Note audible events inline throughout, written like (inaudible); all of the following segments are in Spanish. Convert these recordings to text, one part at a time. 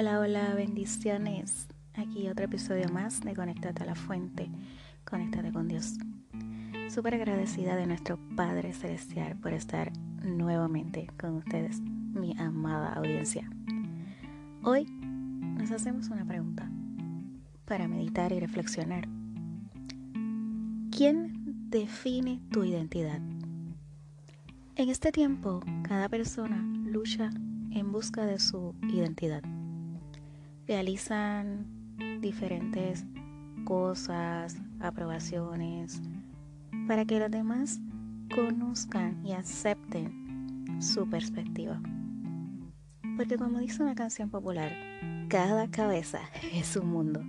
Hola, hola, bendiciones. Aquí otro episodio más de Conéctate a la Fuente, Conéctate con Dios. Súper agradecida de nuestro Padre Celestial por estar nuevamente con ustedes, mi amada audiencia. Hoy nos hacemos una pregunta para meditar y reflexionar. ¿Quién define tu identidad? En este tiempo, cada persona lucha en busca de su identidad realizan diferentes cosas, aprobaciones, para que los demás conozcan y acepten su perspectiva. Porque como dice una canción popular, cada cabeza (laughs) es un mundo.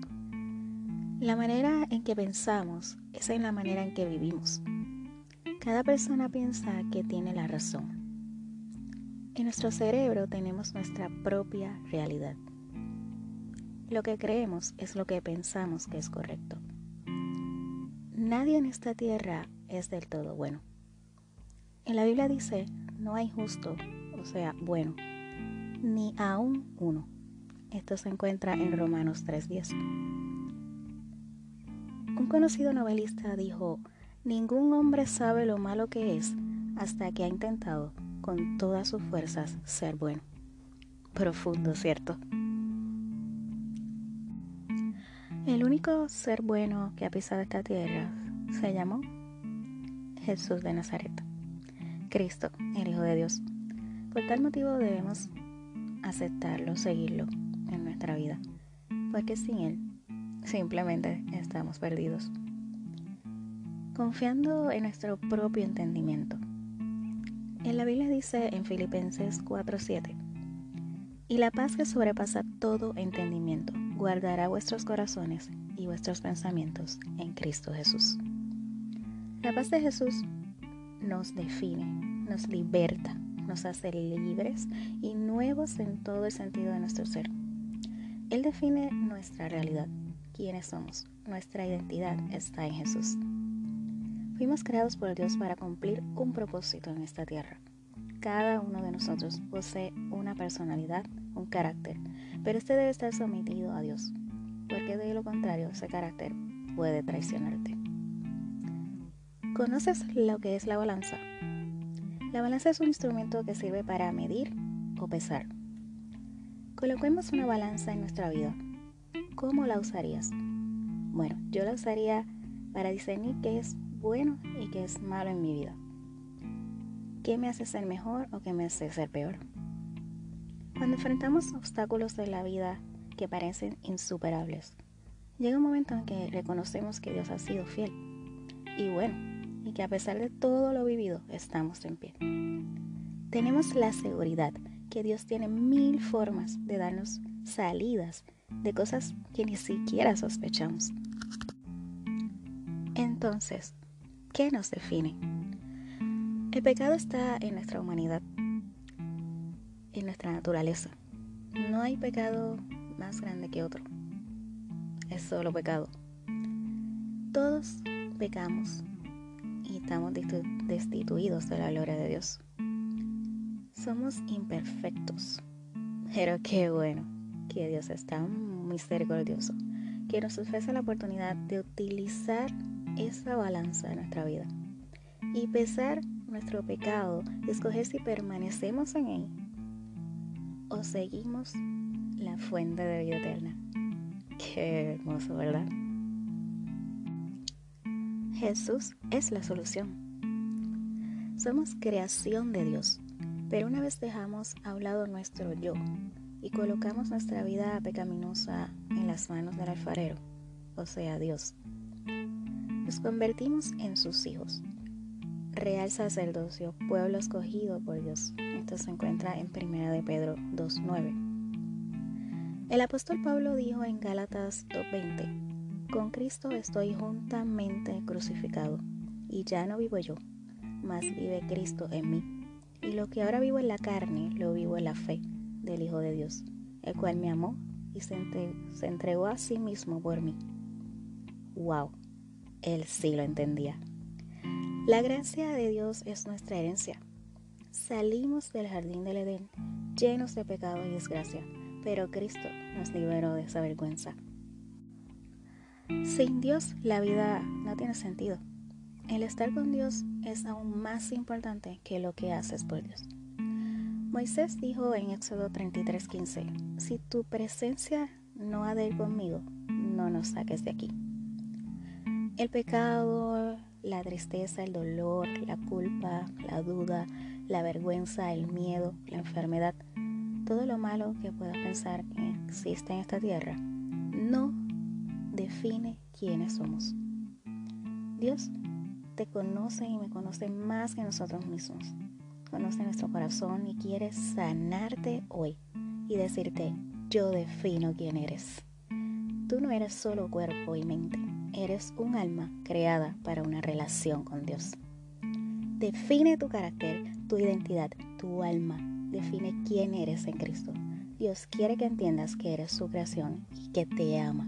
La manera en que pensamos es en la manera en que vivimos. Cada persona piensa que tiene la razón. En nuestro cerebro tenemos nuestra propia realidad. Lo que creemos es lo que pensamos que es correcto. Nadie en esta tierra es del todo bueno. En la Biblia dice, no hay justo, o sea, bueno, ni aún uno. Esto se encuentra en Romanos 3.10. Un conocido novelista dijo, ningún hombre sabe lo malo que es hasta que ha intentado con todas sus fuerzas ser bueno. Profundo, ¿cierto? El único ser bueno que ha pisado esta tierra se llamó Jesús de Nazaret, Cristo, el Hijo de Dios. Por tal motivo debemos aceptarlo, seguirlo en nuestra vida, porque sin Él simplemente estamos perdidos. Confiando en nuestro propio entendimiento. En la Biblia dice en Filipenses 4:7, y la paz que sobrepasa todo entendimiento guardará vuestros corazones y vuestros pensamientos en Cristo Jesús. La paz de Jesús nos define, nos liberta, nos hace libres y nuevos en todo el sentido de nuestro ser. Él define nuestra realidad, quiénes somos, nuestra identidad está en Jesús. Fuimos creados por Dios para cumplir un propósito en esta tierra. Cada uno de nosotros posee una personalidad, un carácter, pero este debe estar sometido a Dios, porque de lo contrario ese carácter puede traicionarte. ¿Conoces lo que es la balanza? La balanza es un instrumento que sirve para medir o pesar. Coloquemos una balanza en nuestra vida. ¿Cómo la usarías? Bueno, yo la usaría para discernir qué es bueno y qué es malo en mi vida. ¿Qué me hace ser mejor o qué me hace ser peor? Cuando enfrentamos obstáculos de la vida que parecen insuperables, llega un momento en que reconocemos que Dios ha sido fiel y bueno, y que a pesar de todo lo vivido, estamos en pie. Tenemos la seguridad que Dios tiene mil formas de darnos salidas de cosas que ni siquiera sospechamos. Entonces, ¿qué nos define? El pecado está en nuestra humanidad en nuestra naturaleza. No hay pecado más grande que otro. Es solo pecado. Todos pecamos y estamos destituidos de la gloria de Dios. Somos imperfectos, pero qué bueno que Dios es tan misericordioso que nos ofrece la oportunidad de utilizar esa balanza en nuestra vida y pesar nuestro pecado escoger si permanecemos en él o seguimos la fuente de vida eterna. Qué hermoso, ¿verdad? Jesús es la solución. Somos creación de Dios, pero una vez dejamos a un lado nuestro yo y colocamos nuestra vida pecaminosa en las manos del alfarero, o sea, Dios, nos convertimos en sus hijos real sacerdocio, pueblo escogido por Dios. Esto se encuentra en 1 de Pedro 2.9. El apóstol Pablo dijo en Gálatas 2.20, con Cristo estoy juntamente crucificado, y ya no vivo yo, mas vive Cristo en mí. Y lo que ahora vivo en la carne, lo vivo en la fe del Hijo de Dios, el cual me amó y se, entregó a sí mismo por mí. ¡Wow! Él sí lo entendía. La gracia de Dios es nuestra herencia. Salimos del jardín del Edén llenos de pecado y desgracia, pero Cristo nos liberó de esa vergüenza. Sin Dios la vida no tiene sentido. El estar con Dios es aún más importante que lo que haces por Dios. Moisés dijo en Éxodo 33:15, si tu presencia no ha de ir conmigo, no nos saques de aquí. El pecado, la tristeza, el dolor, la culpa, la duda, la vergüenza, el miedo, la enfermedad, todo lo malo que puedas pensar que existe en esta tierra, no define quiénes somos. Dios te conoce y me conoce más que nosotros mismos. Conoce nuestro corazón y quiere sanarte hoy y decirte, yo defino quién eres. Tú no eres solo cuerpo y mente, eres un alma creada para una relación con Dios. Define tu carácter, tu identidad, tu alma. Define quién eres en Cristo. Dios quiere que entiendas que eres su creación y que te ama.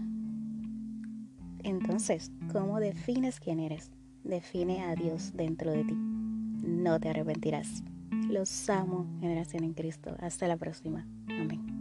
Entonces, ¿cómo defines quién eres? Define a Dios dentro de ti. No te arrepentirás. Los amo, generación en Cristo. Hasta la próxima. Amén.